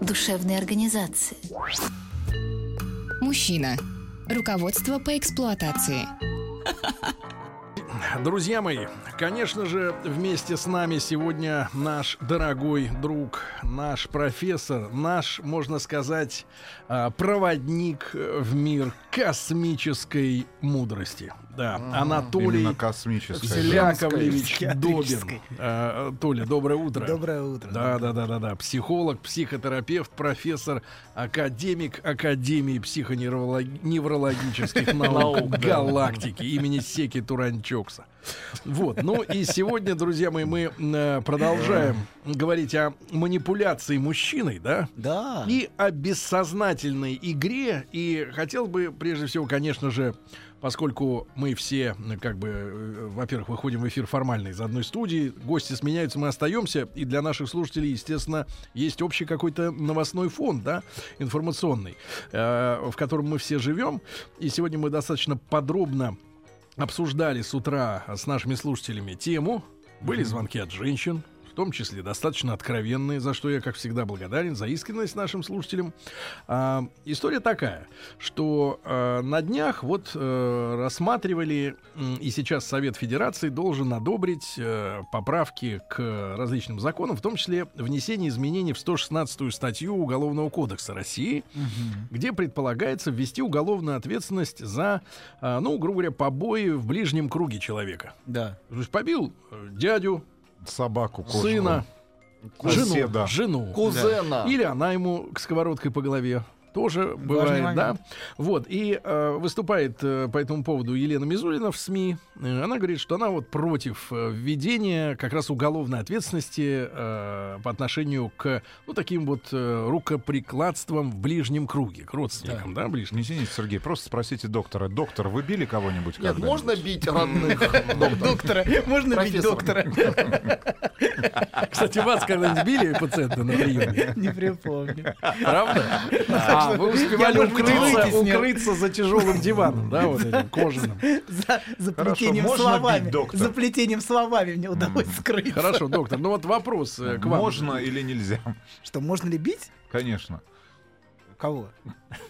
душевной организации. Мужчина. Руководство по эксплуатации. Друзья мои, конечно же, вместе с нами сегодня наш дорогой друг, наш профессор, наш, можно сказать, а, проводник в мир космической мудрости. Да, Анатолий Именно космической. Яковлевич Психиатрической. Добин. А, Толя, доброе утро. Доброе утро. Да, да, да, да, да. Психолог, психотерапевт, профессор, академик Академии психоневрологических наук галактики имени Секи Туранчокса. Вот. Ну и сегодня, друзья мои, мы э, продолжаем говорить о манипуляции мужчиной, да? Да. И о бессознательной игре. И хотел бы, прежде всего, конечно же, поскольку мы все, как бы, э, во-первых, выходим в эфир формально из одной студии, гости сменяются, мы остаемся, и для наших слушателей, естественно, есть общий какой-то новостной фон, да, информационный, э, в котором мы все живем. И сегодня мы достаточно подробно обсуждали с утра с нашими слушателями тему. Были звонки от женщин, том числе достаточно откровенные, за что я, как всегда, благодарен за искренность нашим слушателям. А, история такая, что а, на днях вот э, рассматривали, и сейчас Совет Федерации должен одобрить э, поправки к различным законам, в том числе внесение изменений в 116-ю статью Уголовного кодекса России, где предполагается ввести уголовную ответственность за, а, ну, грубо говоря, побои в ближнем круге человека. Да. То есть побил дядю, Собаку кошку. сына, жену, Соседа. жену. Кузена. Или она ему к сковородкой по голове. Тоже Важный бывает, да. Вот. И э, выступает э, по этому поводу Елена Мизулина в СМИ. Э, она говорит, что она вот против э, введения как раз уголовной ответственности э, по отношению к, ну, таким вот э, рукоприкладствам в ближнем круге, к родственникам, да, ближним. Не извините, Сергей, просто спросите доктора. Доктор, вы били кого-нибудь Нет, когда-нибудь? можно бить родных. Доктора. Можно бить доктора? Кстати, вас когда-нибудь били пациента на приеме? Не припомню. Правда? А, вы успевали укрыться, укрыться за тяжелым диваном, да, вот этим кожаным. За, за Хорошо, плетением можно словами. бить? За плетением словами мне удалось скрыться. Хорошо, доктор. Ну вот вопрос э, к вам. Можно или нельзя? Что, можно ли бить? Конечно. Кого?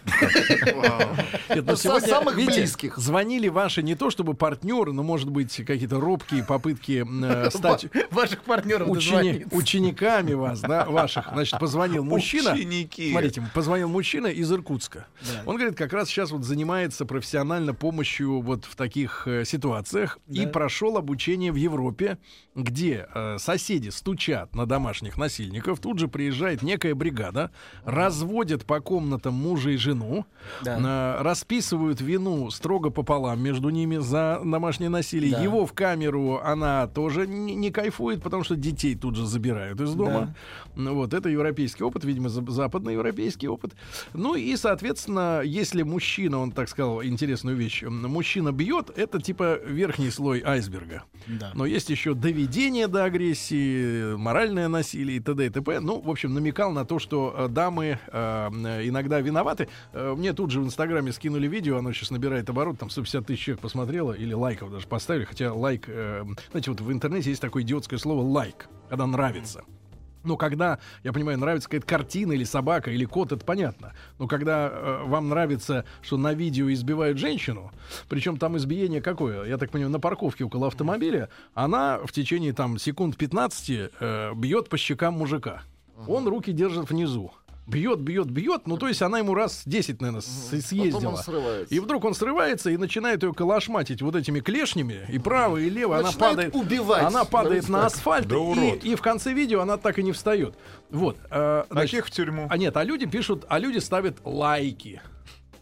Со- сегодня, самых близких. звонили ваши не то чтобы партнеры, но, может быть, какие-то робкие попытки э, стать Ваших партнеров учениками вас, да, ваших. Значит, позвонил мужчина. Ученики. Смотрите, позвонил мужчина из Иркутска. Он говорит, как раз сейчас вот занимается профессионально помощью вот в таких э, ситуациях и прошел обучение в Европе, где э, соседи стучат на домашних насильников, тут же приезжает некая бригада, разводят по комнатам мужа и жену, Да. э, расписывают вину строго пополам между ними за домашнее насилие. Да. Его в камеру она тоже не, не кайфует, потому что детей тут же забирают из дома. Ну Вот, это европейский опыт, видимо, за- западноевропейский опыт. Ну и, соответственно, если мужчина, он так сказал интересную вещь, мужчина бьет, это типа верхний слой айсберга. Да. Но есть еще доведение до агрессии, моральное насилие и т.д. и т.п. Ну, в общем, намекал на то, что э, дамы э, иногда виноваты. Э, мне тут же в Инстаграме скинули видео, оно сейчас набирает оборот, там 150 тысяч человек посмотрело, или лайков даже поставили, хотя лайк... э, знаете, вот в интернете есть такое идиотское слово «лайк», когда нравится. Ну, когда, я понимаю, нравится какая-то картина или собака или кот, это понятно. Но когда э, вам нравится, что на видео избивают женщину, причем там избиение какое? Я так понимаю, на парковке около автомобиля, она в течение там секунд 15 э, бьет по щекам мужика. Он руки держит внизу. Бьет, бьет, бьет. Ну, то есть она ему раз 10, наверное, съездила. он срывается. И вдруг он срывается и начинает ее калашматить вот этими клешнями, и право, и лево. Она Начинает падает, убивать. она падает на асфальт, Да и, и в конце видео она так и не встает. Вот. э, значит, Таких в тюрьму. а нет, а люди пишут, а люди ставят лайки.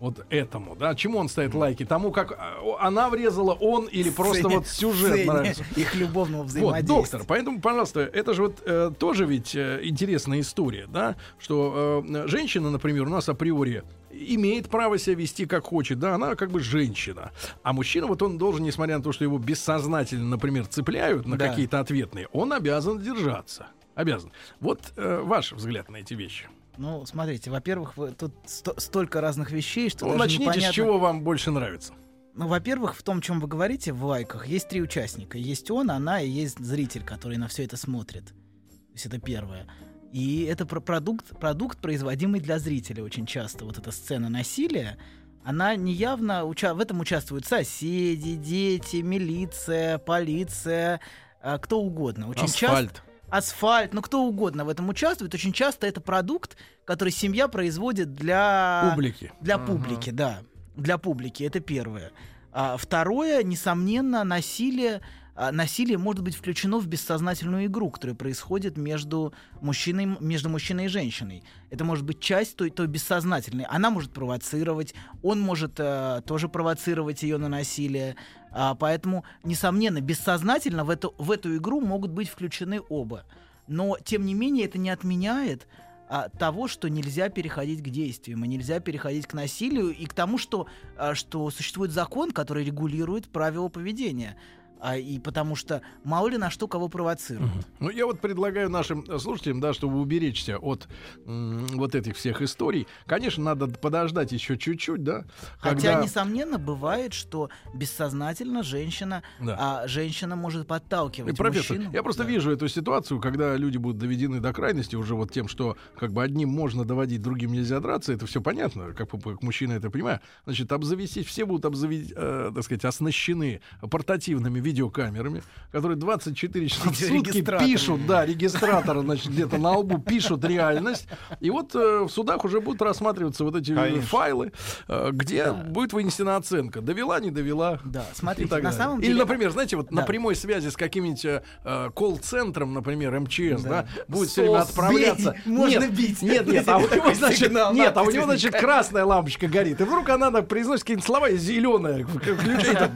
Вот этому, да? Чему он ставит лайки? Тому, как а, она врезала, он или просто вот сюжет нравится? их любовного Вот, взаимодействия. доктор, поэтому, пожалуйста, это же вот э, тоже ведь э, интересная история, да, что э, женщина, например, у нас априори имеет право себя вести как хочет, да, она как бы женщина. А мужчина, вот он должен, несмотря на то, что его бессознательно, например, цепляют на Да. какие-то ответные, он обязан держаться. Обязан. Вот э, ваш взгляд на эти вещи. Ну, смотрите, во-первых, вы- тут сто- столько разных вещей, что Ну, начните, с непонятно- чего вам больше нравится. Ну, во-первых, в том, чем вы говорите в лайках, есть три участника. Есть он, она и есть зритель, который на все это смотрит. То есть это первое. И это про продукт, продукт, производимый для зрителя очень часто. Вот эта сцена насилия, она неявно... уча- В этом участвуют соседи, дети, милиция, полиция, а, кто угодно. Очень часто Асфальт. ну кто угодно в этом участвует. Очень часто это продукт, который семья производит для Публики. для публики, да. Для публики, это первое. А второе, несомненно, насилие. а, Насилие может быть включено в бессознательную игру, которая происходит между мужчиной, между мужчиной и женщиной. Это может быть часть той, той бессознательной. Она может провоцировать, он может э, тоже провоцировать ее на насилие. А, поэтому, несомненно, бессознательно в эту, в эту игру могут быть включены оба. Но, тем не менее, это не отменяет а, того, что нельзя переходить к действиям, и нельзя переходить к насилию, и к тому, что, а, что существует закон, который регулирует правила поведения. А, и потому что мало ли на что кого провоцируют. Ну, я вот предлагаю нашим э, слушателям, да, чтобы уберечься от м, вот этих всех историй, конечно, надо подождать еще чуть-чуть, да, Хотя, когда... несомненно, бывает, что бессознательно женщина, Да. а, женщина может подталкивать профессор, мужчину. я просто Да. вижу эту ситуацию, когда люди будут доведены до крайности уже вот тем, что как бы одним можно доводить, другим нельзя драться, это все понятно, как, как мужчина это понимаю. Значит, обзавестись, все будут обзавестись, э, так сказать, оснащены портативными видеокамерами, которые 24 часа в сутки пишут, да, регистраторы, значит, где-то на лбу пишут реальность, и вот э, в судах уже будут рассматриваться вот эти Конечно. файлы, э, где будет вынесена оценка, довела, не довела, Да, смотрите, на далее. самом Или, деле... например, знаете, вот на Да. прямой связи с каким-нибудь э, э, колл-центром, например, МЧС, да, Да. будет все время Сос, отправляться. бей, можно нет, бить. Нет, нет, а у него, значит, сигнал, нет, а у него, значит, красная лампочка горит. И вдруг она произносит какие-то слова, и зеленая включает.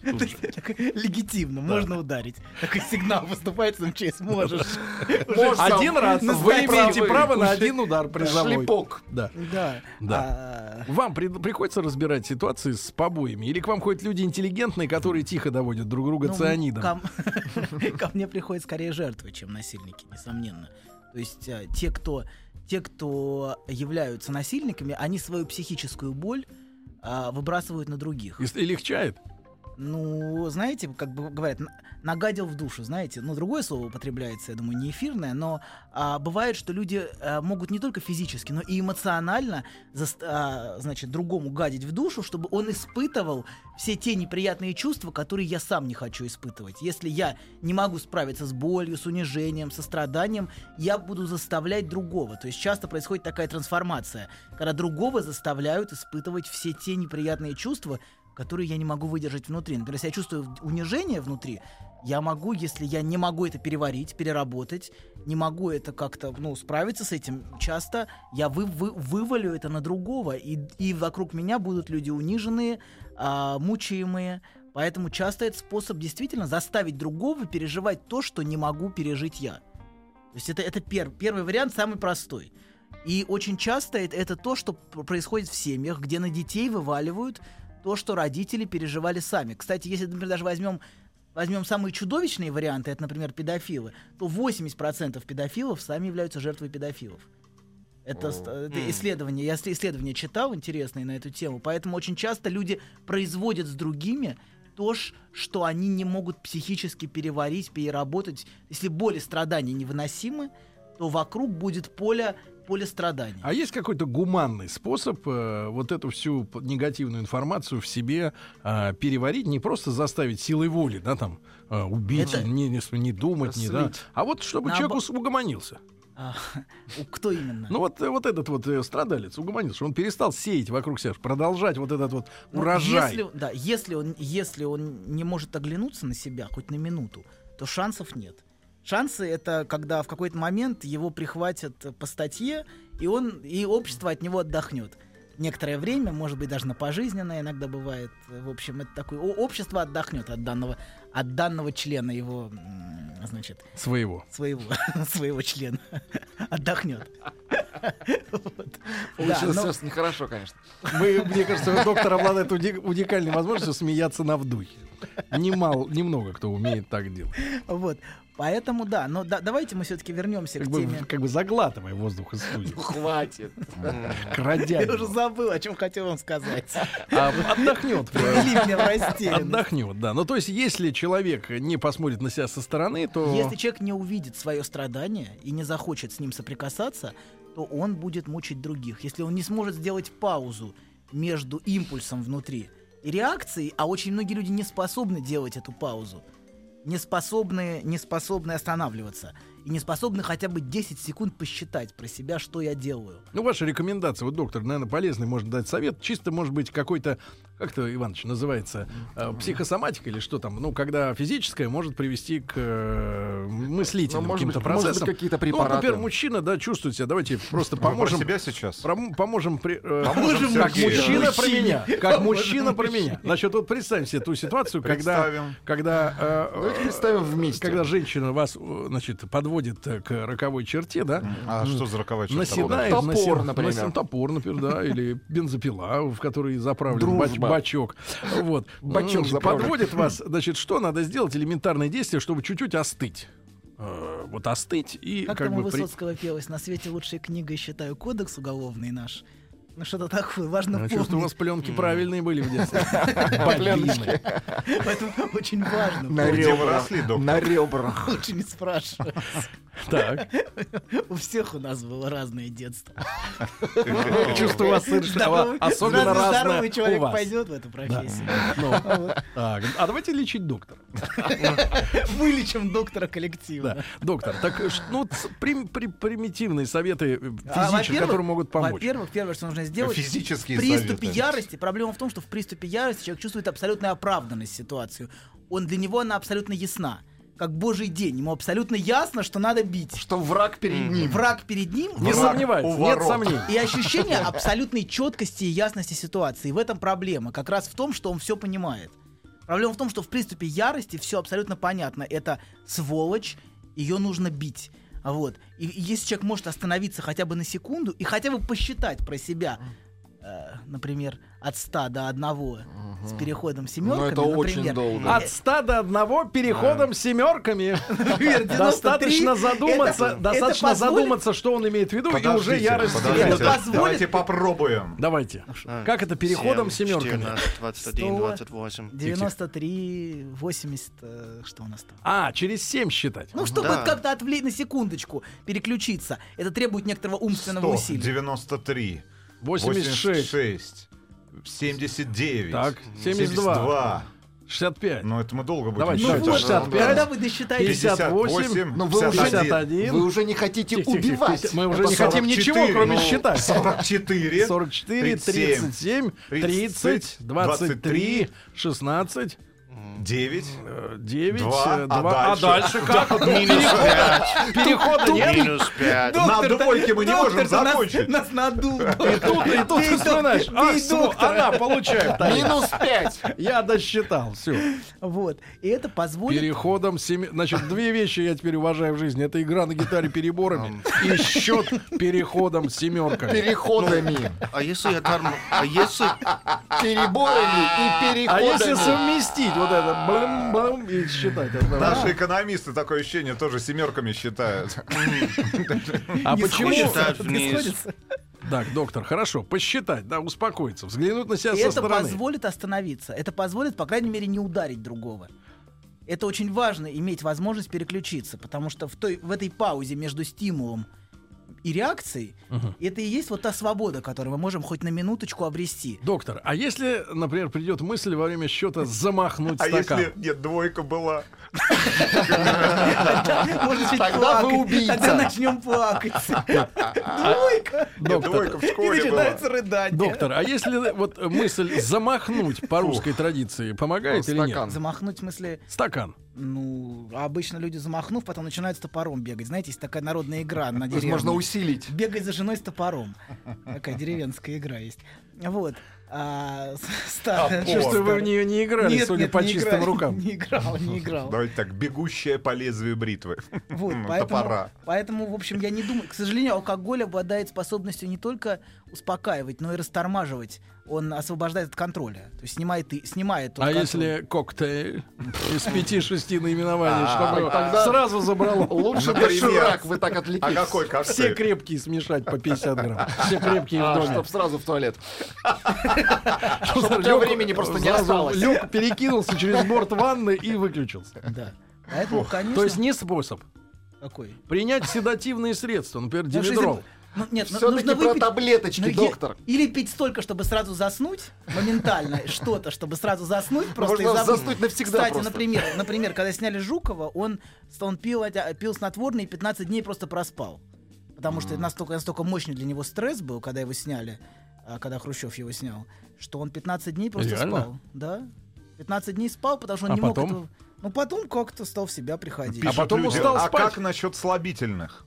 Легитимно, можно ударить. Такой сигнал выступает с МЧС, можешь. Один раз вы имеете право на один удар призовой. Шлепок. Да. Да. А, Вам при- приходится разбирать ситуации с побоями? Или к вам ходят люди интеллигентные, которые тихо доводят друг друга ну, цианидом? Ко, мне приходят скорее жертвы, чем насильники, несомненно. То есть а, те, кто, те, кто являются насильниками, они свою психическую боль а, выбрасывают на других. И, и легчает? Ну, знаете, как бы говорят, на- нагадил в душу, знаете. Ну, другое слово употребляется, я думаю, не эфирное, но а, бывает, что люди а, могут не только физически, но и эмоционально, заст- а, значит, другому гадить в душу, чтобы он испытывал все те неприятные чувства, которые я сам не хочу испытывать. Если я не могу справиться с болью, с унижением, со страданием, я буду заставлять другого. То есть часто происходит такая трансформация, когда другого заставляют испытывать все те неприятные чувства, которые я не могу выдержать внутри. Например, если я чувствую унижение внутри, я могу, если я не могу это переварить, переработать, не могу это как-то, ну, справиться с этим, часто я вы, вы- вывалю это на другого, и, и вокруг меня будут люди униженные, а, мучаемые. Поэтому часто это способ действительно заставить другого переживать то, что не могу пережить я. То есть это, это пер- первый вариант, самый простой. И очень часто это, это то, что происходит в семьях, где на детей вываливают то, что родители переживали сами. Кстати, если, например, даже возьмем возьмем самые чудовищные варианты, это, например, педофилы, то 80% педофилов сами являются жертвой педофилов. Это, это исследование, я ис- исследования читал интересные на эту тему, поэтому очень часто люди производят с другими то, что они не могут психически переварить, переработать. Если боли, страдания невыносимы, то вокруг будет поле, поле страданий. А есть какой-то гуманный способ э, вот эту всю негативную информацию в себе э, переварить, не просто заставить силой воли, да, там, э, убить, Это- не, не, не думать, не, да, а вот чтобы Наобо- человек ус- угомонился. А, кто именно? Ну вот, э, вот этот вот э, страдалец угомонился, он перестал сеять вокруг себя, продолжать вот этот вот Ну, урожай. Если, да, если он, если он не может оглянуться на себя хоть на минуту, то шансов нет. Шансы это когда в какой-то момент его прихватят по статье, и он и общество от него отдохнет. некоторое время, может быть, даже на пожизненное иногда бывает. В общем, это такое общество отдохнет от данного, от данного члена его, значит, Своего. своего, своего члена. Отдохнет. Вот. Да, Получилось но- сейчас нехорошо, конечно. Мы, мне кажется, доктор обладает уникальной возможностью смеяться на вдухе. Немало, немного кто умеет так делать. Вот. Поэтому да, но да- давайте мы все-таки вернемся Как к бы, теме. как бы заглатывая воздух из студии. Ну, хватит. Крадя. Я уже забыл, о чем хотел вам сказать. А, отдохнет. Растерянность. Отдохнет, да. Ну, то есть, если человек не посмотрит на себя со стороны, то... Если человек не увидит свое страдание и не захочет с ним соприкасаться, то он будет мучить других. Если он не сможет сделать паузу между импульсом внутри и реакцией, а очень многие люди не способны делать эту паузу, не способны, не способны останавливаться и не способны хотя бы 10 секунд посчитать про себя, что я делаю. Ну, ваша рекомендация, вот доктор, наверное, полезный, можно дать совет. Чисто, может быть, какой-то, как это, Иваныч, называется, э, психосоматика или что там, ну, когда физическое может привести к э, мыслительным Ну, может быть, каким-то может быть, процессам. какие-то Ну, препараты. например, мужчина, да, чувствует себя, давайте просто про поможем. себя сейчас? Пром- поможем, при- э, Поможем как Сергею. мужчина про меня, как мужчина про меня. Значит, вот представьте себе ту ситуацию, когда, Представим. когда, э, представим вместе. когда женщина вас, э, значит, подводит э, к роковой черте, да, А что за роковая черта? наседает, Топор, насе- например. насе- топор, например, да, или бензопила, в который заправлен бач- бачок. Вот. Бачок заправлен. Подводит вас, значит, что надо сделать? Элементарное действие, чтобы чуть-чуть остыть. Э, Вот остыть и Как, как, там у бы... при- Высоцкого пелось, на свете лучшей книгой считаю кодекс уголовный наш. Ну что-то такое, важно Я помнить. чувствую, у вас пленки правильные были в детстве. Бобины. Поэтому очень важно. На ребрах. На ребрах. Лучше не спрашивать. Так. У всех у нас было разное детство. Чувствую, у вас особенно здоровый- разное Здоровый человек пойдет в эту профессию. Ну, так, А давайте лечить доктора. Вылечим доктора коллектива. Доктор, так э, ну, примитивные советы э, А, физические, которые могут помочь. Во-первых, первое, что нужно сделать, Физические в приступе советы. ярости, проблема в том, что в приступе ярости человек чувствует абсолютную оправданность ситуации. Он для него она абсолютно ясна. Как божий день. Ему абсолютно ясно, что надо бить. Что враг перед ним. Враг перед ним. Не Враг сомневаюсь, у нет сомнений. И ощущение абсолютной четкости и ясности ситуации. И в этом проблема. Как раз в том, что он все понимает. Проблема в том, что в приступе ярости все абсолютно понятно. Это сволочь, ее нужно бить. Вот. И, если человек может остановиться хотя бы на секунду и хотя бы посчитать про себя, например, от 100 до 1 с переходом семерками, Ну, это очень например, долго. От 100 до 1 переходом семерками. Например, 93 Достаточно задуматься, достаточно задуматься, что он имеет в виду, и уже. Это позволит- Давайте попробуем. Давайте. Как это переходом семерками? 21, 28. 93, 80, э, что у нас там? А, через 7 считать. Ну, чтобы как-то отвлечь на секундочку, переключиться. Это требует некоторого умственного 100, усилия. 93, 86. 86, 79, Так, 72. 72. 65. Ну, это мы долго будем Давайте, Ну считать. вот, 65. когда вы досчитаете... 58, Ну, вы уже- 51. Вы уже не хотите тихо, убивать. тихо. Мы уже Это не хотим 44, ничего, кроме ну, считать. 44, 44, 37, 30, 23, 16, 9, 9, Два, а 2. А дальше? дальше как? Минус 5. Перехода нет. Минус 5. На двойке мы не можем закончить. Нас надул. И тут, и тут ты вспоминаешь. А, она получает. Минус 5. Я досчитал, все. Вот. И это позволит... Переходом семи... Значит, две вещи я теперь уважаю в жизни. Это игра на гитаре переборами и счет переходом семерками. Переходами. А если я. А если... Переборами и А если переходами. совместить вот это блым-блым и считать? это Наши экономисты такое ощущение тоже семерками считают. А почему? не вниз. Так, доктор, хорошо, посчитать, да, успокоиться, взглянуть на себя И со это стороны. позволит остановиться. Это позволит, по крайней мере, не ударить другого. Это очень важно, иметь возможность переключиться, потому что в, той, в этой паузе между стимулом и реакцией, это и есть вот та свобода, которую мы можем хоть на минуточку обрести. Доктор, а если, например, придет мысль во время счета замахнуть А стакан? если нет, двойка была? Тогда вы убийца. Тогда начнем плакать. Двойка. Двойка в школе была. начинается рыдание. Доктор, а если вот мысль замахнуть по русской традиции помогает или нет? Стакан. Замахнуть в смысле... Стакан. Ну, обычно люди замахнув, потом начинают с топором бегать. Знаете, есть такая народная игра на То есть деревне. можно усилить. Бегать за женой с топором. Такая деревенская игра есть. Вот. А, с- старая- Чувствую, вы в нее не играли, Нет, судя нет, по не чистым играл, рукам. Не играл, не играл. Давайте так, бегущая по лезвию бритвы. Вот, Ну, поэтому, топора. поэтому, в общем, я не думаю. К сожалению, алкоголь обладает способностью не только успокаивать, но и растормаживать. Он освобождает от контроля. То есть снимает, и, снимает А контроль. если коктейль из пяти-шести наименований, А, чтобы тогда- сразу забрало? Лучше доширак, вы так отвлеклись. А какой Все крепкие смешать по 50 грамм. Все крепкие в А, доме. чтоб сразу в туалет. Чтобы времени просто не осталось. лёг, перекинулся через борт ванны и выключился. Да. Поэтому, конечно... То есть не способ. Какой? Принять седативные средства, например, димедрол. Ну, нет, ну, Все-таки нужно про выпить... таблеточки, ну, доктор. Или пить столько, чтобы сразу заснуть, моментально, что-то, чтобы сразу заснуть, просто и Можно забыть. заснуть навсегда Кстати, просто. например, например, когда сняли Жукова, он, он пил, пил снотворное и 15 дней просто проспал. Потому что это настолько, настолько мощный для него стресс был, когда его сняли, а, когда Хрущев его снял, что он 15 дней просто Реально? спал. Да. 15 дней спал, потому что он А не потом? мог этого... Ну, потом как-то стал в себя приходить. А потом люди, устал а спать. как насчет слабительных?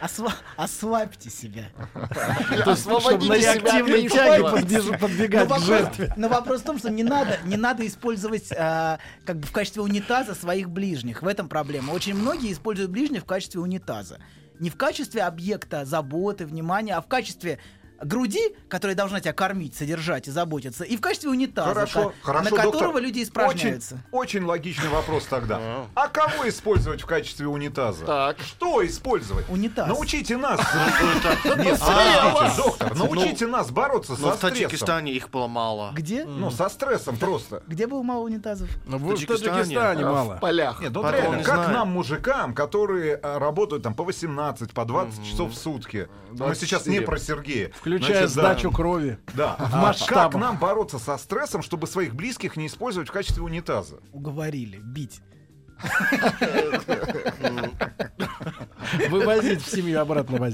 Осва- Ослабьте себя. Чтобы на реактивной тяге подбегать Но к вопрос, жертве. но вопрос в том, что не надо, не надо использовать а, как бы в качестве унитаза своих ближних. В этом проблема. Очень многие используют ближних в качестве унитаза. Не в качестве объекта заботы, внимания, а в качестве груди, которая должна тебя кормить, содержать и заботиться, и в качестве унитаза, Хорошо, ка- хорошо, на доктор. которого люди испражняются. Очень, очень логичный вопрос тогда. А кого использовать в качестве унитаза? Так. Что использовать? Унитаз. Научите нас. Нет, подождите, доктор, научите нас бороться со Ну, в стрессом. Таджикистане их было мало. Где? Ну, со стрессом просто. Где было мало унитазов? Ну, в Таджикистане. В мало. полях. Нет, ну реально, как нам, мужикам, которые а, работают там по 18, по 20 часов в сутки. Мы сейчас не 24. про Сергея. Включая Значит, да. сдачу крови. Да. в А масштабах. как нам бороться со стрессом, чтобы своих близких не использовать в качестве унитаза? Уговорили. Бить. Вывозить в семью обратно.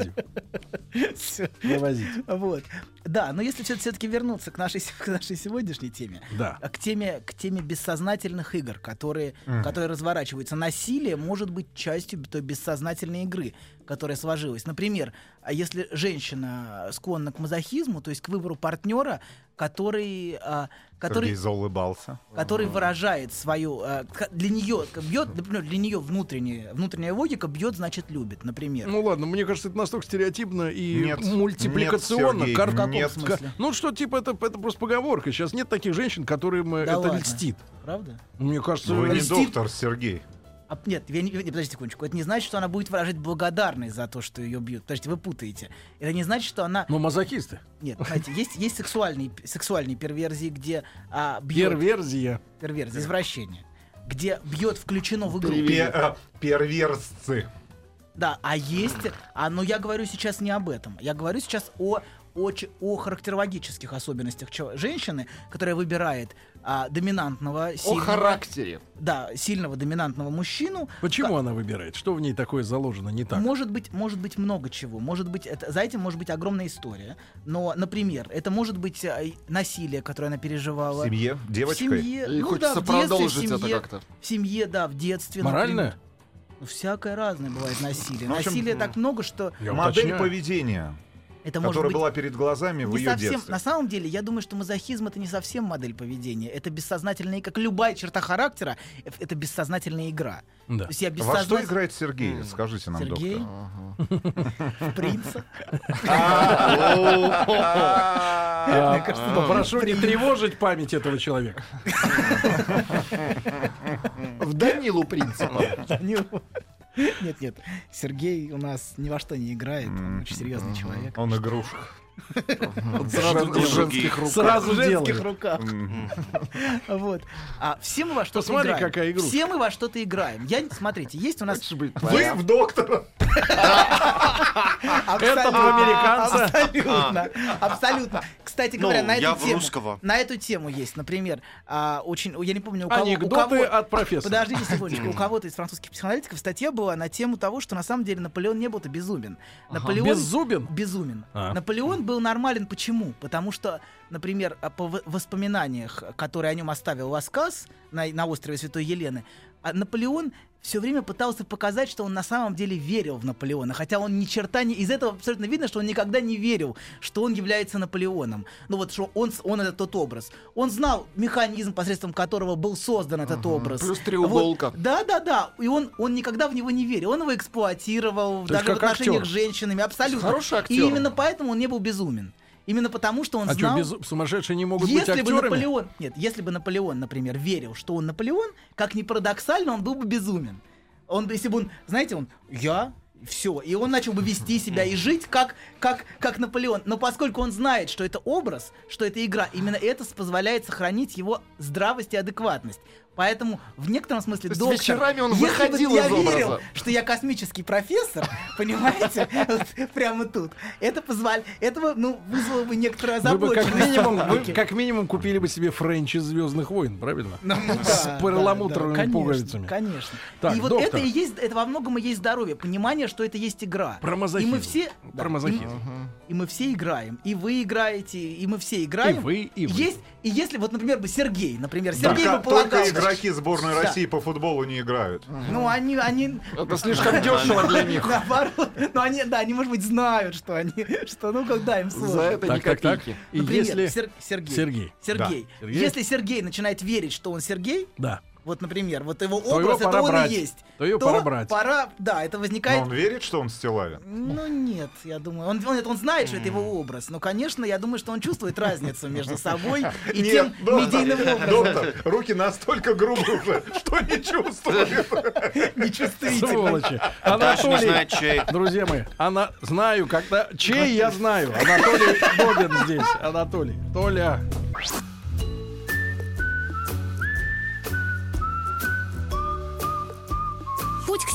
Всё. Вывозить. Вот. Да, но если все-таки вернуться к нашей, к нашей сегодняшней теме, Да. а к теме, к теме бессознательных игр, которые, которые разворачиваются. Насилие может быть частью той бессознательной игры, которая сложилась. Например, а если женщина склонна к мазохизму, то есть к выбору партнера, который, а, который, Сергей заулыбался. который выражает свою к- для нее бьет, например, для нее внутренняя внутренняя логика бьет, значит любит, например. Ну ладно, мне кажется, это настолько стереоотипно и Нет, мультипликационно. нет, Кар- Сергей, В нет. смысле? Ну что, типа, это, это просто поговорка. Сейчас нет таких женщин, которым э, Да это ладно. льстит. Правда? Мне кажется, Вы не льстит. доктор, Сергей. А, нет, я не, не, подождите секундочку. Это не значит, что она будет выражать благодарность за то, что ее бьют. Подождите, вы путаете. Это не значит, что она... ну, мазохисты. Нет, знаете, есть, есть сексуальные, сексуальные перверзии, где а, бьет... Перверзия. Перверзия, извращение. Где бьет включено в игру. Пе- э, Перверсцы. Да, а есть... А, но я говорю сейчас не об этом. Я говорю сейчас о, о, о характерологических особенностях женщины, которая выбирает а, доминантного, О сильного... характере. Да, сильного доминантного мужчину. Почему она выбирает? Что в ней такое заложено не так? Может быть, может быть много чего. Может быть, это, за этим может быть огромная история. Но, например, это может быть э, насилие, которое она В переживала. семье? В Девочкой? семье, И ну хочется да, в детстве, продолжить в это семье, как-то. В семье, да, в детстве. Моральное? например. Ну, всякое разное бывает насилие. В общем, насилие так много, что Я Модель уточняю. поведения, это может которая быть... была перед глазами в не ее совсем, детстве. на самом деле, я думаю, что мазохизм это не совсем модель поведения. Это бессознательная, как любая черта характера, это бессознательная игра. Да. То есть я Во что играет Сергей? Скажите нам, Сергей? доктор. Принца. А, Попрошу не тревожить память этого человека. В Данилу Принципа. Нет, нет. Сергей у нас ни во что не играет. Он очень серьезный человек. Он игрушка. Сразу делает. женских рук. Сразу в женских руках. Вот. А все мы во что-то Посмотри, играем. какая игрушка. Все мы во что-то играем. Я, смотрите, есть у нас... Вы в доктора. Это про американца. Абсолютно. Абсолютно. Кстати Ну, говоря, на эту в тему. русского. На эту тему есть, например, а, очень, я не помню, у кого... Анекдоты от профессора. Подождите секундочку, у кого-то из французских психоаналитиков статья была на тему того, что на самом деле Наполеон не был-то безумен. Наполеон... Беззубен? Безумен. А. Наполеон был нормален почему? Потому что, например, а, по воспоминаниях, которые о нем оставил Ласкас на, на острове Святой Елены, а Наполеон все время пытался показать, что он на самом деле верил в Наполеона, хотя он ни черта не... Из этого абсолютно видно, что он никогда не верил, что он является Наполеоном. Ну вот, что он, он это тот образ. Он знал механизм, посредством которого был создан этот образ. Плюс треуголка. Вот. Да, да, да. И он, он никогда в него не верил. Он его эксплуатировал, То даже в отношениях актер. с женщинами. Абсолютно. Хороший актер. И именно поэтому он не был безумен. Именно потому, что он А знал... что, сумасшедшие не могут быть Если бы актерами? Наполеон, нет, если бы Наполеон, например, верил, что он Наполеон, как ни парадоксально, он был бы безумен. Он, бы, если бы он, знаете, он, я, все, и он начал бы вести себя и жить как, как, как Наполеон. Но поскольку он знает, что это образ, что это игра, именно это позволяет сохранить его здравость и адекватность. Поэтому в некотором смысле То есть доктор, вечерами он выходил я из образа. верил, что я космический профессор, понимаете, вот прямо тут, это позволь, этого, ну, вызвало бы некоторую Вы бы как озабоченность. минимум, вы как минимум купили бы себе френч из Звездных войн, правильно? Ну, С перламутровыми пуговицами. Конечно. И вот это и есть, это во многом и есть здоровье, понимание, что это есть игра. Про И мы все, Про мазохизм. и, мы все играем, и вы играете, и мы все играем. И вы, и вы. Есть, и если вот, например, бы Сергей, например, Сергей бы полагал, игроки сборной. России по футболу не играют. Ну, они, они, Это слишком дешево для них. наоборот, ну, они, да, они, может быть, знают, что они, что, ну, когда им сложно. За это так. копейки. Например, Сергей. Сергей. Сергей. Если Сергей начинает верить, что он Сергей, Да. Вот, например, вот его То образ, его пора это он брать. и есть. То его пора брать. Пора, да, это Но возникает. он верит, что он Стилавин? Ну нет, я думаю, он, он, это он знает, что это его образ, но, конечно, я думаю, что он чувствует разницу между собой и Нет, тем доктор, медийным образом. Доктор, руки настолько грубые уже, что не чувствует. Не Анатолий, знает, чей. друзья мои, она знаю, когда... Чей я знаю. Анатолий Добин здесь. Анатолий. Толя.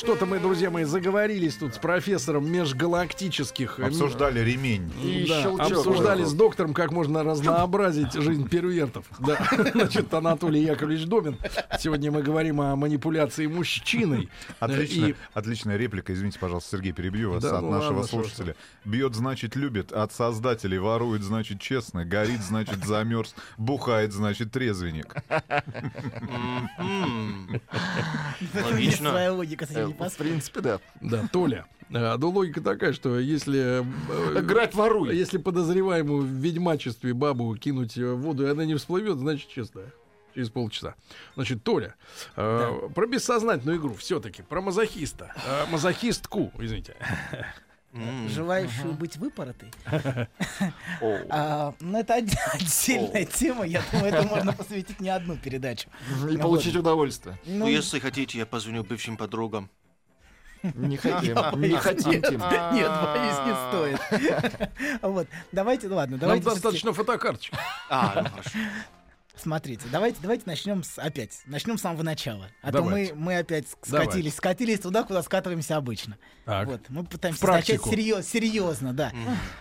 Что-то мы, друзья мои, заговорились тут с профессором межгалактических... э, Обсуждали ремень. И Да, щелчок обсуждали с доктором, как можно разнообразить жизнь первертов. Да. Значит, Анатолий Яковлевич Домин. Сегодня мы говорим о манипуляции мужчиной. Отлично, И отличная реплика. Извините, пожалуйста, Сергей, перебью вас Да, от ну нашего ладно, слушателя. Бьет, значит, любит. От создателей ворует, значит, честно. Горит, значит, замерз. Бухает, значит, трезвенник. Логично. своя логика, В принципе, да. Да, Толя. э, Ну, логика такая, что если... э, Играть воруй. Если подозреваемую в ведьмачестве бабу кинуть в воду, и она не всплывет, значит честная. Через полчаса. Значит, Толя, э, про бессознательную игру все-таки, про мазохиста. Э, мазохистку, извините. Желающую быть выпоротой. А, ну, это отде- отдельная тема. Я думаю, это можно посвятить не одну передачу. И получить удовольствие. Ну, если хотите, я позвоню бывшим подругам. Не хотим. Я Не хотим, нет, Тим. Нет, боюсь, не стоит. Вот, давайте, ну ладно, Нам давайте. всё-таки- достаточно фотокарточки. А, ну хорошо. Смотрите, давайте, давайте начнем с, опять, начнем с самого начала. А Давайте. то мы, мы опять ск- Давайте. скатились, скатились туда, куда скатываемся обычно. Так. Вот, мы пытаемся начать серьез, серьезно, да.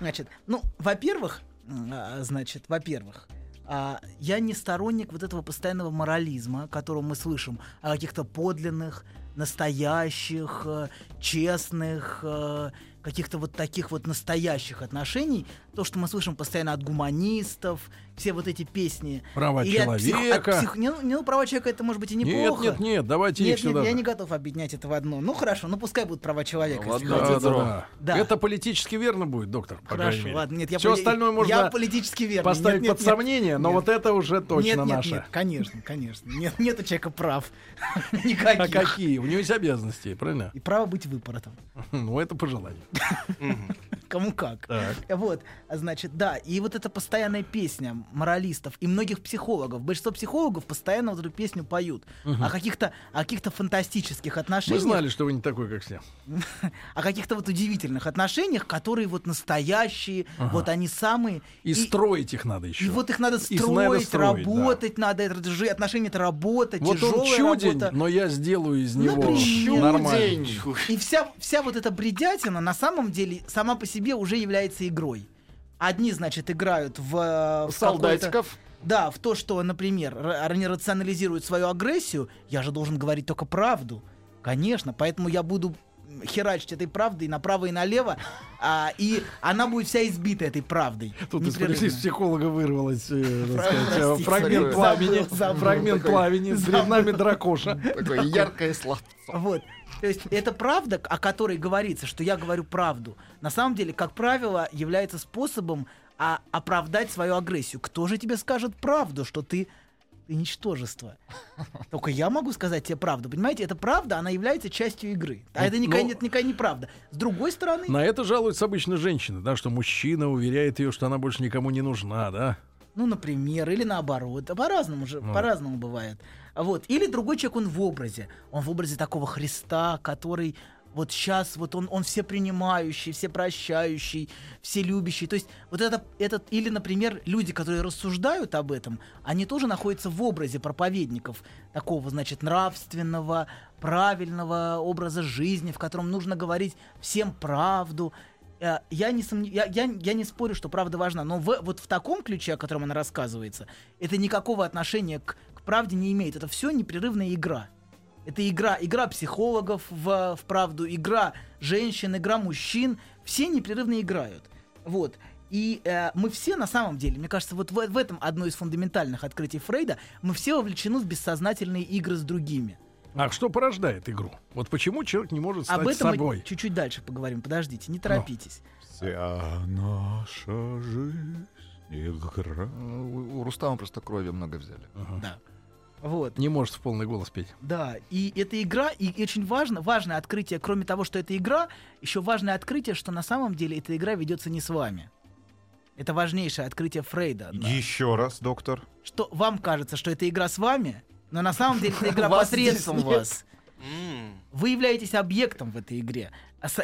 Значит, ну, во-первых, а, значит, во-первых, а, я не сторонник вот этого постоянного морализма, которого мы слышим о каких-то подлинных, настоящих, э, честных, э, каких-то вот таких вот настоящих отношений. То, что мы слышим постоянно от гуманистов, все вот эти песни. Права Или от псих- человека. псих- не, ну, не, ну, права человека это может быть и Нет, неплохо. нет, нет, давайте Нет, их нет, сюда. я не готов объединять это в одно. Ну хорошо, ну пускай будут права человека. Ну, если ладно, Да, хотите. да, да. Да. Это политически верно будет, доктор. Хорошо, мере. ладно, нет, я Все поли- остальное можно я политически верный. поставить Нет, нет, под нет. сомнение, но Нет. вот это уже точно нет, нет, наше. нет, конечно, конечно. Нет, нет у человека прав. А Никаких. какие? У него есть обязанности, правильно? И право быть выпоротом. Ну, это по желанию. Мгм. Кому как. Так. Вот, а значит, да, и вот эта постоянная песня моралистов и многих психологов. Большинство психологов постоянно вот эту песню поют о каких-то о каких-то фантастических Мы отношениях, знали, что вы не такой, как все. о каких-то вот удивительных отношениях, которые вот настоящие, вот они самые. И, строить их надо еще. и вот их надо Их строить, надо строить, да. работать надо, это же отношения это работа, Вот он тяжелая чудень, работа. но я сделаю из него Например. нормально. И вся, вся вот эта бредятина на самом деле сама по себе уже является игрой. Одни, значит, играют в, э, в Солдатиков. Да, в то, что, например, они рационализируют свою агрессию, я же должен говорить только правду. Конечно, поэтому я буду херачить этой правдой направо и налево, а, и она будет вся избита этой правдой. Тут из, Непрерывно. из психолога вырвалось э, сказать, э, фрагмент пламени. забыл. Фрагмент Такой- пламени. Перед нами дракоша. Такое яркое словцо. Вот. То есть это правда, о которой говорится, что я говорю правду, на самом деле, как правило, является способом а, оправдать свою агрессию. Кто же тебе скажет правду, что ты, ты ничтожество? Только я могу сказать тебе правду. Понимаете, эта правда, она является частью игры. А это никакая, ну- нет, никакая неправда. С другой стороны, На это жалуются обычно женщины, да, что мужчина уверяет ее, что она больше никому не нужна, да. Ну, например, или наоборот. По-разному же, Ну. по-разному бывает. Вот. Или другой человек, он в образе. Он в образе такого Христа, который вот сейчас, вот он, он все принимающий, все прощающий, все любящий. То есть вот это, этот, или, например, люди, которые рассуждают об этом, они тоже находятся в образе проповедников такого, значит, нравственного, правильного образа жизни, в котором нужно говорить всем правду, Э, я не, сомне- я, я, я не спорю, что правда важна, но в, вот в таком ключе, о котором она рассказывается, это никакого отношения к, к правде не имеет. Это все непрерывная игра. Это игра, игра психологов в, в правду, игра женщин, игра мужчин. Все непрерывно играют. Вот. И э, мы все на самом деле, мне кажется, вот в, в этом одно из фундаментальных открытий Фрейда, мы все вовлечены в бессознательные игры с другими. А что порождает игру? Вот почему человек не может стать Об этом собой? мы чуть-чуть дальше поговорим. Подождите, не торопитесь. Вся наша жизнь игра. У у Рустама просто крови много взяли. Да. Вот. Не может в полный голос петь. Да, и эта игра, и очень важно, важное открытие, кроме того, что это игра, еще важное открытие, что на самом деле эта игра ведется не с вами. Это важнейшее открытие Фрейда. да. Еще раз, доктор. Что вам кажется, что это игра с вами, но на самом деле это игра посредством вас. Вы являетесь объектом в этой игре.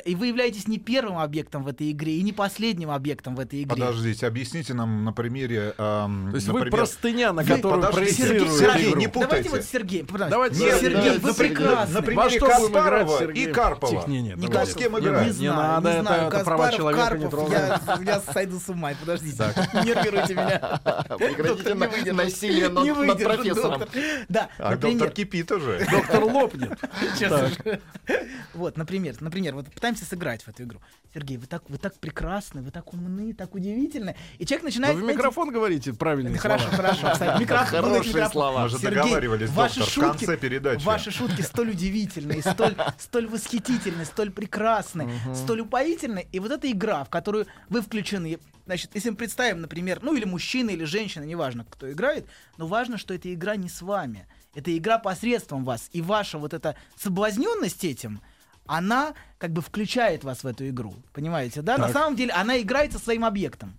И вы являетесь не первым объектом в этой игре, и не последним объектом в этой игре. Подождите, объясните нам на примере... ам, То есть например, вы простыня, на Вы- которую подождите, проецируют Сергей, игру. не путайте. Давайте вот Сергей. подождите. Давайте Нет, Сергей, нет, вы при- прекрасны. на примере что будем играть, Каспарова Сергей? и Карпова. Тих, не, нет, Не давайте. с кем Не, играть? не Не знаю, надо, не это- знаю. это права Каспаров, человека не Карпов, трогать. я, я сойду с ума. Подождите, не нервируйте меня. Прекратите на- насилие над Не над профессором. доктор. Да, А например, доктор кипит уже. Доктор лопнет. Вот, например, например, вот пытаемся сыграть в эту игру. Сергей, вы так, вы так прекрасны, вы так умны, так удивительны. И человек Вы начинает... в знаете, микрофон говорите правильные Хорошо, хорошо. кстати, микрофон, Хорошие микрофон. слова. Мы же договаривались, ваши доктор, в шутки, конце передачи. Ваши шутки столь удивительные, столь, столь восхитительные, столь прекрасны, столь упоительны. И вот эта игра, в которую вы включены, значит, если мы представим, например, ну или мужчина, или женщина, неважно, кто играет, но важно, что эта игра не с вами. Это игра посредством вас. И ваша вот эта соблазненность этим, она как бы включает вас в эту игру. Понимаете, да? На Так. самом деле она играет со своим объектом.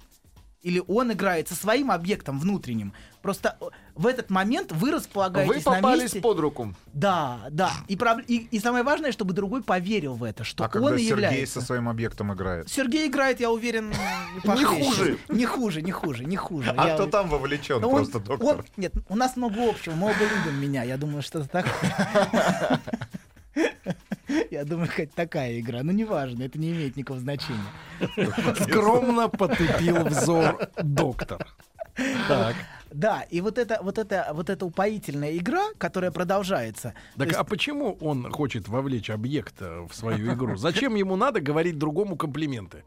Или он играет со своим объектом внутренним. Просто э, в этот момент вы Вы располагаетесь на попались месте. под руку. Да, да. И, проб- и, и самое важное, чтобы другой поверил в это, что А когда он и Сергей является. со своим объектом играет? Сергей играет, я уверен, Не хуже. Не хуже, не хуже, не хуже. А кто там вовлечен Ну, просто, доктор? нет, у нас много общего, мы оба любим меня. Я думаю, что это такое. Я думаю, хоть такая игра. Ну, неважно, это не имеет никакого значения. Скромно потупил взор доктор. Так. Да, и вот это, вот это, вот эта упоительная игра, которая продолжается. Так есть- а почему он хочет вовлечь объект э, в свою игру? Зачем ему надо говорить другому комплименты?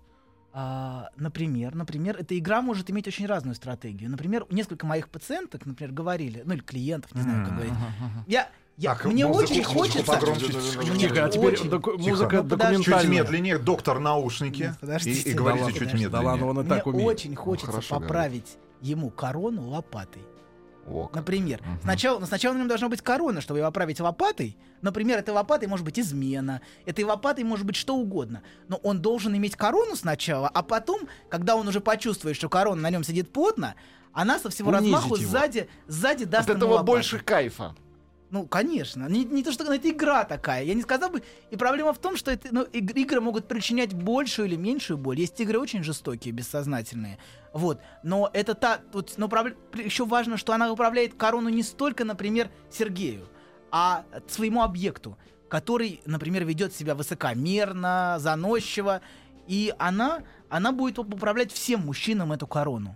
А, например, например, эта игра может иметь очень разную стратегию. Например, несколько моих пациенток, например, говорили, ну или клиентов, не знаю, как говорить. Я, я, Так, мне музыку- очень музыку хочется. погромче. Мне Тихо, а теперь очень- доку- музыка Ну, подожди. Чуть документальная. медленнее, доктор, наушники. Нет, И, подождите. и Да говорите ладно, чуть подожди. Да ладно, медленнее. он и Мне так умеет. очень хочется хорошо поправить ему корону лопатой. О. Например, Мгм. сначала, ну, сначала на нем должна быть корона, чтобы его оправить лопатой. Например, этой лопатой может быть измена, этой лопатой может быть что угодно. Но он должен иметь корону сначала, а потом, когда он уже почувствует, что корона на нем сидит плотно, она со всего Унизить размаху его. сзади, сзади даст От ему этого лопатой. больше кайфа. Ну, конечно. Не, не то, что но это игра такая. Я не сказал бы. И проблема в том, что это, ну, иг- игры могут причинять большую или меньшую боль. Есть игры очень жестокие, бессознательные. Вот. Но это та. Тут, но еще важно, что она управляет корону не столько, например, Сергею, а своему объекту, который, например, ведет себя высокомерно, заносчиво. И она, она будет управлять всем мужчинам эту корону.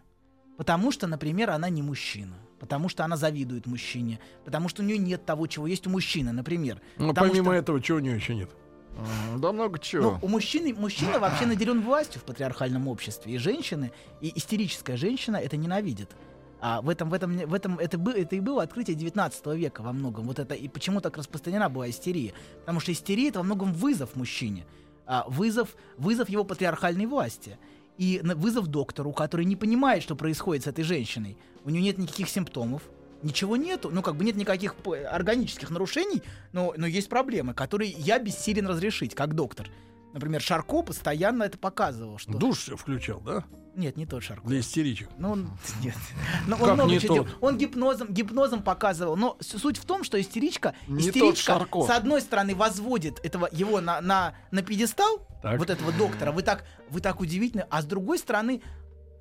Потому что, например, она не мужчина. Потому что она завидует мужчине. Потому что у нее нет того, чего есть у мужчины, например. Ну, помимо что- этого, чего у нее еще нет? Да много Ну, чего. у мужчины, мужчина вообще наделен властью в патриархальном обществе. И женщины, и истерическая женщина это ненавидит. А в этом, в этом, в этом это, бы- это и было открытие 19 века во многом. Вот это и почему так распространена была истерия. Потому что истерия это во многом вызов мужчине. А, вызов, вызов его патриархальной власти. И вызов доктору, который не понимает, что происходит с этой женщиной. У нее нет никаких симптомов, ничего нету, ну как бы нет никаких п- органических нарушений, но, но есть проблемы, которые я бессилен разрешить, как доктор. Например, Шарко постоянно это показывал, что... Душ включал, да? Нет, не тот Шарко. Для истеричек. Ну, он, нет. Но Как он много не чего тот? делал. Он гипнозом, гипнозом показывал. Но суть в том, что истеричка, Не истеричка с одной стороны возводит этого его на, на, на пьедестал, Так. вот этого доктора. Вы так, вы так удивительны. А с другой стороны,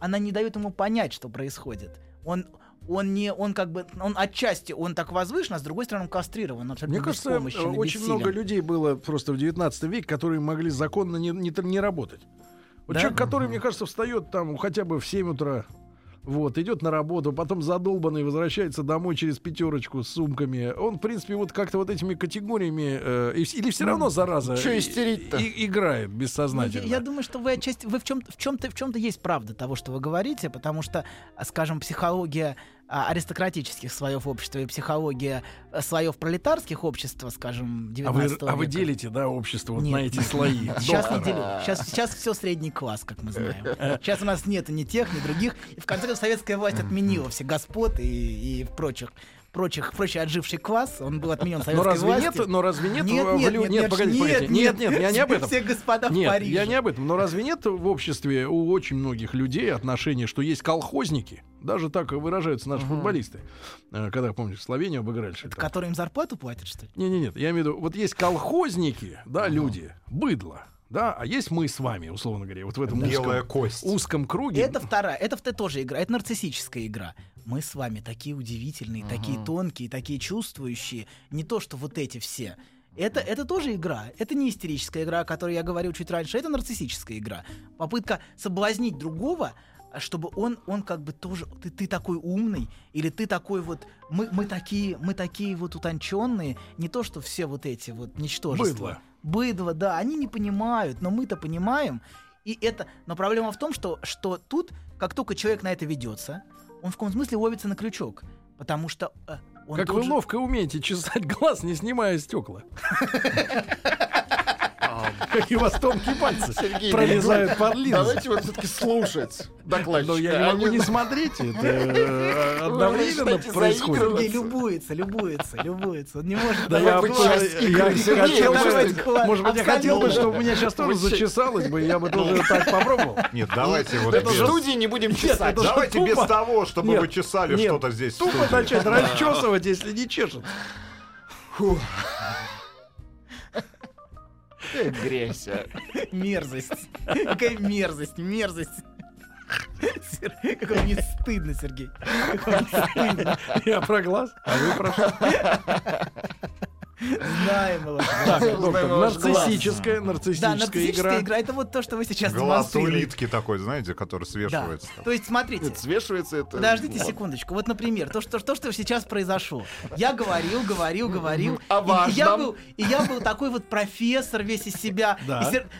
она не дает ему понять, что происходит. Он, он не, он как бы, он отчасти, он так возвышен, а с другой стороны, он кастрирован. Он Мне кажется, очень бессилен. много людей было просто в 19 веке, которые могли законно не, не, не работать. Вот Да? человек, который, мне кажется, встает там хотя бы в 7 утра, вот, идет на работу, потом задолбанный возвращается домой через пятерочку с сумками. Он, в принципе, вот как-то вот этими категориями, э, или все равно, зараза, чё и- истерить-то? и- играет Ну, бессознательно. Я, я думаю, что вы отчасти вы в чем в чем-то в чем-то есть правда того, что вы говорите, потому что, скажем, психология аристократических слоев общества и психология а, слоев пролетарских общества, скажем, а, 19 вы, а вы делите, да, общество вот Нет. на эти слои? Сейчас не делю. Сейчас, сейчас все средний класс, как мы знаем. Сейчас у нас нет ни тех, ни других. И в конце концов советская власть отменила все господ и, и прочих, прочих, прочий отживший класс. Он был отменен Но советской разве властью. нет, но разве нет, Нет, в- в нет, лю- нет, нет, нет, погодите, нет, погодите. нет, нет, нет, я не об этом. Все господа в Нет, Париже. я не об этом. Но разве нет в обществе у очень многих людей отношения, что есть колхозники? Даже так выражаются наши футболисты. Э, Когда, помнишь, Словению обыграли. там? Которые им зарплату платят, что ли? Не-не-нет, я имею в виду, вот есть колхозники, да, люди, быдло, да, а есть мы с вами, условно говоря, вот в этом Белая узком, кость. узком круге. Это вторая, это вт- тоже игра, это нарциссическая игра. Мы с вами такие удивительные, такие тонкие, такие чувствующие. Не то, что вот эти все. Это, это тоже игра. Это не истерическая игра, о которой я говорил чуть раньше. Это нарциссическая игра. Попытка соблазнить другого, чтобы он, он как бы тоже, ты, ты такой умный, или ты такой вот, мы, мы такие, мы такие вот утонченные, не то, что все вот эти вот ничтожества. Быдло. Быдло, да, они не понимают, но мы-то понимаем. И это, но проблема в том, что, что тут, как только человек на это ведется, он в каком смысле ловится на крючок. Потому что э, он Как вы же- ловко умеете чесать глаз, не снимая стекла. Какие у вас тонкие пальцы Сергей, пролезают под линзы. Давайте вот все-таки слушать докладчика. Но я не могу не смотреть, это э, одновременно происходит. Сергей любуется, любуется, любуется. Он не может... Да я, не хотел, бы- может быть, я хотел бы, чтобы у меня сейчас тоже зачесалось бы, я бы тоже так попробовал. Нет, давайте вот Это студии не будем чесать. Давайте без того, чтобы вы чесали что-то здесь Тупо начать расчесывать, если не чешет. Какая грязь. а. Мерзость. Какая мерзость, мерзость. Как вам не стыдно, Сергей. Как вам не стыдно. Я про глаз, а вы про что? Знаем нарциссическая, Да, нарциссическая игра. игра. Это вот то, что вы сейчас Глаз улитки такой, знаете, который свешивается. То есть, смотрите, свешивается это... Подождите секундочку. Вот, например, то, что, то, что сейчас произошло. Я говорил, говорил, говорил. И, я был, и я был такой вот профессор весь из себя.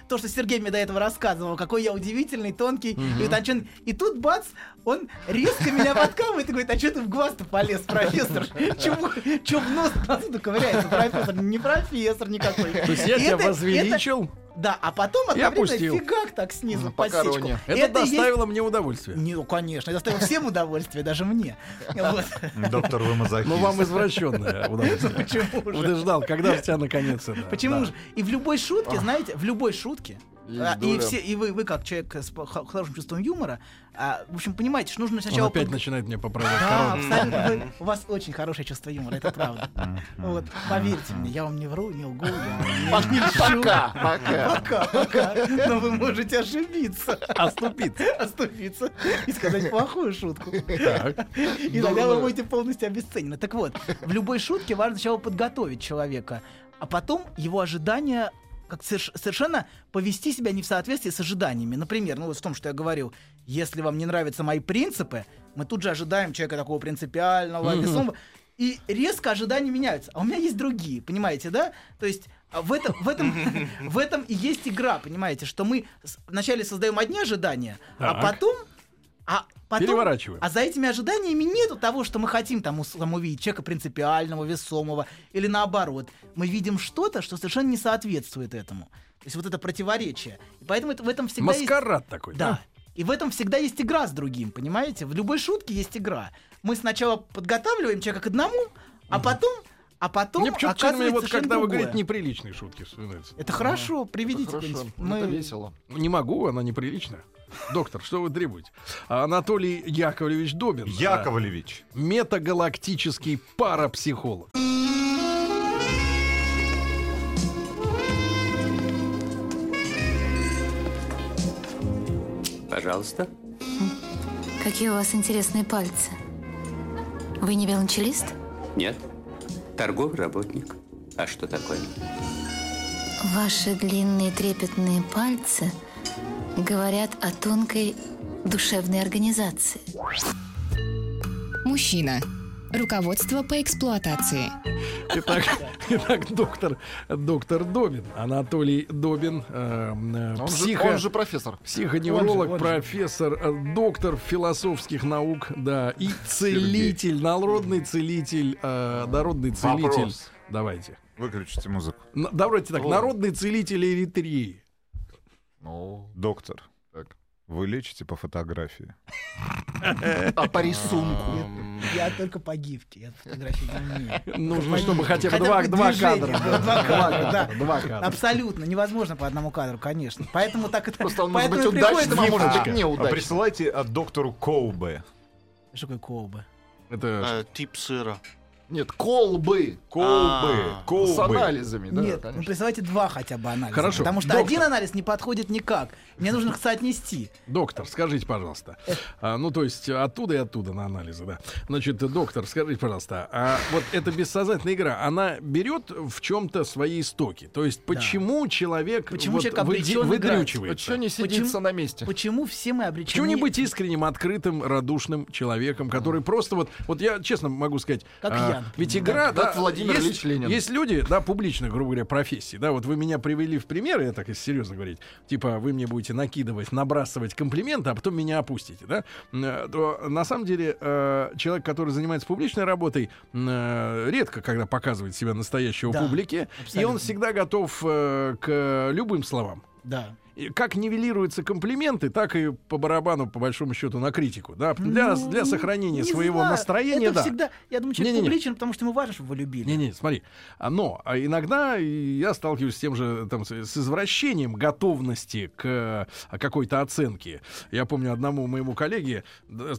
То, что Сергей мне до этого рассказывал, какой я удивительный, тонкий и утонченный. И тут, бац, он резко меня подкалывает и говорит, а что ты в глаз-то полез, профессор? Чего в нос отсюда ковыряется, профессор? Не профессор никакой. То есть я тебя это- возвеличил, это- Да, а потом одновременно фигак так снизу По подсечку. короне. это, и есть- доставило мне удовольствие. Не, ну, конечно, это доставило всем удовольствие, даже мне. Вот. Доктор, вы мазохист. Ну, вам извращенное удовольствие. Почему Вот же? ты ждал, когда же тебя наконец это... Почему да. же? И в любой шутке, знаете, в любой шутке, а, и доля. все, и вы, вы как человек с хорошим чувством юмора, а, в общем, понимаете, что нужно Он сначала... опять подго- начинает мне поправлять Да, абсолютно. Вы- у вас очень хорошее чувство юмора, это правда. Вот, поверьте мне, я вам не вру, не лгу, я не льщу. Пока, пока. Пока, пока. Но вы можете ошибиться, Оступиться. оступиться и сказать плохую шутку. Так. И тогда вы будете полностью обесценены. Так вот, в любой шутке важно сначала подготовить человека, а потом его ожидания как соверш- совершенно повести себя не в соответствии с ожиданиями. Например, ну вот в том, что я говорил, если вам не нравятся мои принципы, мы тут же ожидаем человека такого принципиального, весомого, и резко ожидания меняются. А у меня есть другие, понимаете, да? То есть а, в этом, в этом, в этом и есть игра, понимаете, что мы вначале создаем одни ожидания, а Так. потом, а потом, Переворачиваем. а за этими ожиданиями нету того, что мы хотим там, там увидеть человека принципиального, весомого, или наоборот. Мы видим что-то, что совершенно не соответствует этому. То есть вот это противоречие. И поэтому это, в этом всегда есть... Маскарад такой. Да. И в этом всегда есть игра с другим, понимаете? В любой шутке есть игра. Мы сначала подготавливаем человека к одному, а потом, а потом Мне оказывается вот когда вы другое. говорите неприличные шутки вспоминаются. Это хорошо, приведите Хорошо, где-нибудь. ну, Мы- это весело. Не могу, она неприличная. Доктор, что вы требуете? Анатолий Яковлевич Добин. Яковлевич. а, Метагалактический парапсихолог. Пожалуйста. Какие у вас интересные пальцы. Вы не велончелист? Нет. Торговый работник. А что такое? Ваши длинные трепетные пальцы говорят о тонкой душевной организации. Мужчина. Руководство по эксплуатации. Итак, итак, доктор, доктор Добин, Анатолий Добин, э, э, Он же, психо, он же профессор. психоневролог, он же, он же. профессор, э, доктор философских наук, да, и целитель, народный целитель, э, народный целитель. Вопрос. Давайте. Выключите музыку. Давайте так, народный целитель Эритрии. Ну, Доктор, так. вы лечите по фотографии. А по рисунку? Я только по гифке, я фотографии не умею. Нужно, чтобы хотя бы два, два кадра. два кадра, да. Два кадра. Абсолютно, невозможно по одному кадру, конечно. Поэтому так это... Просто он может поэтому быть удачным, а может быть А неудачным. присылайте от доктору Коубе. Что такое колба? Это Э, Тип сыра. Нет, колбы. Коубы. А, С Коубы. анализами, да, Нет, ну конечно. присылайте два хотя бы анализа. Хорошо. Потому что Доктор. один анализ не подходит никак. Мне нужно их соотнести. Доктор, скажите, пожалуйста. А, ну, то есть оттуда и оттуда на анализы, да. Значит, доктор, скажите, пожалуйста, а вот эта бессознательная игра, она берет в чем-то свои истоки? То есть почему человек Почему вот человек обречен выдрючивается? что не сидится на месте? Почему все мы обречены... Почему не быть искренним, открытым, радушным человеком, который просто вот, вот я честно могу сказать, Как а, Ведь игра, да, Как Владимир есть, Ильич Ленин. есть люди, да, публичных, грубо говоря, профессий, да, вот вы меня привели в пример, я так если серьезно говорить, типа вы мне будете накидывать, набрасывать комплименты, а потом меня опустите, да, Э, то на самом деле э, человек, который занимается публичной работой, э, редко когда показывает себя настоящего Да, публике, и он абсолютно. всегда готов к любым словам. Да. Как нивелируются комплименты, так и по барабану, по большому счету, на критику. Да? Для, Ну, для сохранения не своего знаю. настроения, Это да. всегда... Я думаю, человек Не-не-не. публичен, потому что ему важно, чтобы его любили. Не-не, смотри. А, Но а иногда я сталкиваюсь с тем же, там, с, извращением готовности к а, какой-то оценке. Я помню одному моему коллеге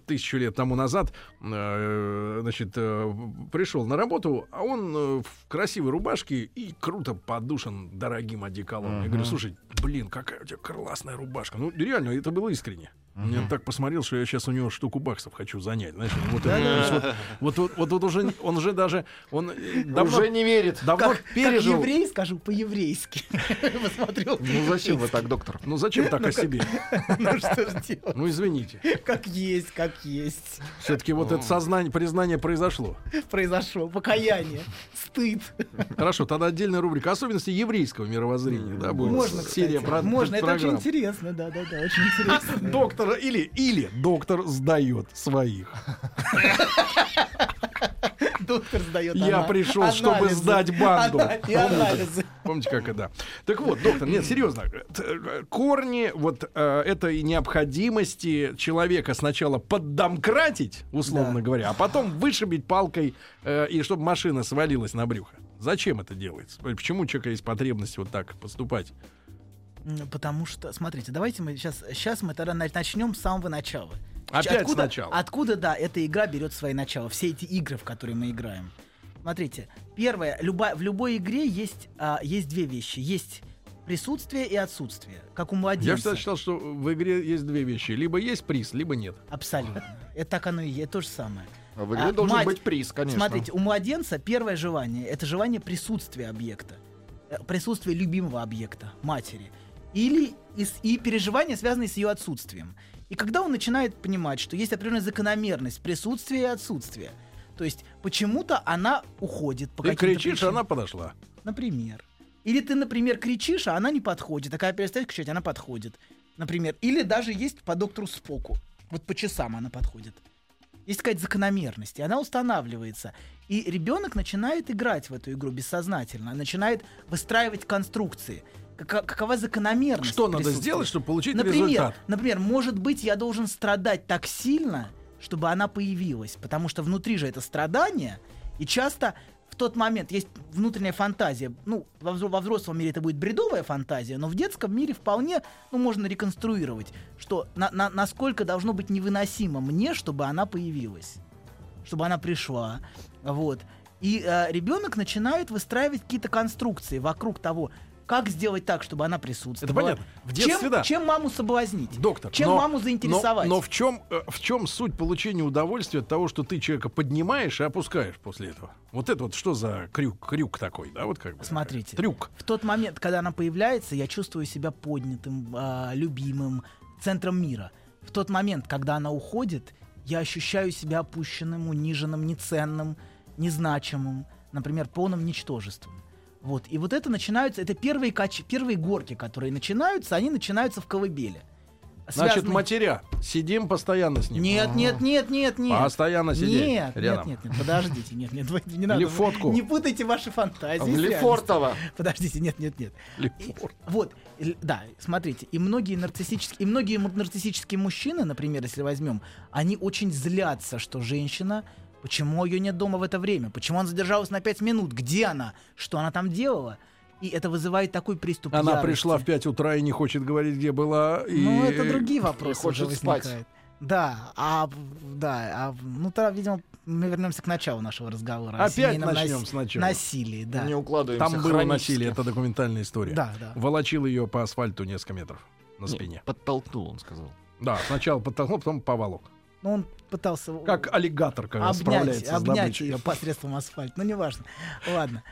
тысячу лет тому назад, э, значит, э, пришел на работу, а он э, в красивой рубашке и круто подушен дорогим одеколоном. Я говорю, слушай, блин, какая у тебя классная рубашка. Ну, реально, это было искренне. Я так посмотрел, что я сейчас у него штуку баксов хочу занять. Знаешь, вот, есть вот, вот, вот, вот уже, он же даже, он э, давно, Уже не верит. давно Как, как пережил. еврей, скажу по-еврейски. Посмотрел. Ну зачем вы так, доктор? Ну зачем так о себе? Ну что ж делать? Ну извините. Как есть, как есть. Все-таки вот это сознание, признание произошло. Произошло. Покаяние. Стыд. Хорошо, тогда отдельная рубрика. Особенности еврейского мировоззрения. Да, будет Можно, серия Можно. Это очень интересно. Да, да, да. Очень интересно. Доктор доктор или, или доктор сдает своих. Доктор сдает Я пришел, чтобы сдать банду. Ана- И анализы. Помните, как это? Так вот, доктор, нет, серьезно. э, Корни вот э, этой необходимости человека сначала поддомкратить, условно Да. говоря, а потом вышибить палкой, э, и чтобы машина свалилась на брюхо. Зачем это делается? Почему у человека есть потребность вот так поступать? Потому что, смотрите, давайте мы сейчас, сейчас мы тогда на- начнем с самого начала. Опять откуда, сначала. Откуда, да, эта игра берет свои начала, все эти игры, в которые мы играем. Смотрите, первое, люба, в любой игре есть, а, есть две вещи. Есть присутствие и отсутствие, как у младенца. Я всегда считал, что в игре есть две вещи. Либо есть приз, либо нет. Абсолютно. Это так оно и есть, то же самое. А в игре А, должен мать- быть приз, конечно. Смотрите, у младенца первое желание это желание присутствия объекта, Э, присутствия любимого объекта, матери, или из- и переживания, связанные с ее отсутствием. И когда он начинает понимать, что есть определенная закономерность присутствия и отсутствия, то есть почему-то она уходит по Ты кричишь, причинам. она подошла. Например. Или ты, например, кричишь, а она не подходит. А когда перестаешь кричать, она подходит. Например. Или даже есть по доктору Споку. Вот по часам она подходит. Есть какая-то закономерность, и она устанавливается. И ребенок начинает играть в эту игру бессознательно, начинает выстраивать конструкции. Какова закономерность? Что надо сделать, чтобы получить например, результат? Например, может быть, я должен страдать так сильно, чтобы она появилась, потому что внутри же это страдание, и часто в тот момент есть внутренняя фантазия. Ну, во, во взрослом мире это будет бредовая фантазия, но в детском мире вполне, ну, можно реконструировать, что на- на- насколько должно быть невыносимо мне, чтобы она появилась, чтобы она пришла, вот. И ребенок начинает выстраивать какие-то конструкции вокруг того, как сделать так, чтобы она присутствовала. Это понятно. В детстве, чем, да. чем маму соблазнить? Доктор, Чем но- маму заинтересовать? Но, но в чем в чем суть получения удовольствия от того, что ты человека поднимаешь и опускаешь после этого? Вот это вот что за крюк, крюк такой, да, вот как бы. Смотрите. Трюк. В тот момент, когда она появляется, я чувствую себя поднятым, а, любимым, центром мира. В тот момент, когда она уходит, я ощущаю себя опущенным, униженным, неценным, незначимым, например, полным ничтожеством. Вот. И вот это начинаются, это первые, кач... первые горки, которые начинаются, они начинаются в колыбели. Значит, Связаны- матеря. Сидим постоянно с ним. Нет, нет, нет, нет, нет. Постоянно сидеть Нет, рядом. нет, нет, нет, подождите, нет, нет, не надо. Или фотку. Не путайте ваши фантазии. В. Лефортово. Подождите, нет, нет, нет. Лефорт. Вот, да, смотрите, и многие нарциссические, и многие нарциссические мужчины, например, если возьмем, они очень злятся, что женщина, почему ее нет дома в это время, почему она задержалась на 5 минут, где она, что она там делала, и это вызывает такой приступ Она ярости. пришла в 5 утра и не хочет говорить, где была. И... Ну, это другие вопросы хочет уже спать. Да, а, да, а, ну, тогда, видимо, мы вернемся к началу нашего разговора. Опять начнем нас- сначала. Насилии, да. Не укладываемся Там было насилие, это документальная история. Да, да. Волочил ее по асфальту несколько метров на Не, спине. Подтолкнул, он сказал. Да, сначала подтолкнул, потом поволок. Ну, он пытался... Как аллигатор, когда обнять, справляется с обнять добычей. ее посредством асфальта. Ну, неважно. Ладно.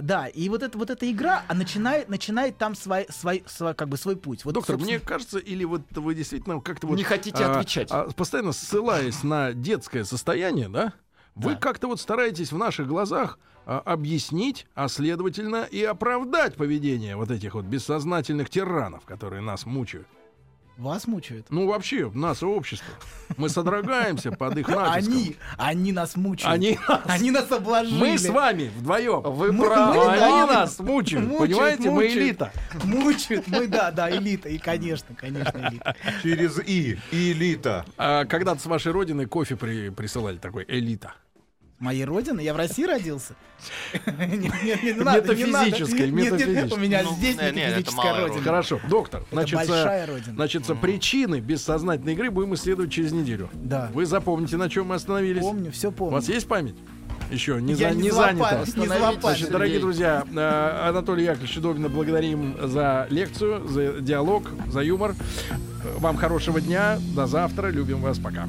Да, и вот, это, вот эта игра, а начинает, начинает там свой, свой, свой, как бы свой путь. Вот, Доктор, собственно, мне кажется, или вот вы действительно как-то вот... Не хотите отвечать. а, постоянно ссылаясь на детское состояние, да? Вы Да. как-то вот стараетесь в наших глазах а, объяснить, а следовательно и оправдать поведение вот этих вот бессознательных тиранов, которые нас мучают. Вас мучают. Ну, вообще, наше общество. Мы содрогаемся под их натиском. Они, они нас мучают. Они нас- Они нас обложили. Мы с вами вдвоем. Вы Мы- правы. мы- Они да. нас мучают, Мучают, понимаете? Мы мучают. элита. Мучают. Мы, да, да, элита. И, конечно, конечно, элита. Через И. Элита. А когда-то с вашей родины кофе при- присылали такой элита. Моей родины? Я в России родился? Метафизической, метафизической. У меня Ну, здесь это метафизическая родина. Хорошо, доктор. Значит, большая э, родина. значит, причины бессознательной игры будем исследовать через неделю. Да. Вы запомните, на чем мы остановились. Помню, все У помню. вас есть память? Еще не, Я за- не не занято. не. Значит, дорогие друзья, э, Анатолий Яковлевич Чудовина благодарим за лекцию, за диалог, за юмор. Э, Вам хорошего дня. До завтра. Любим вас. Пока.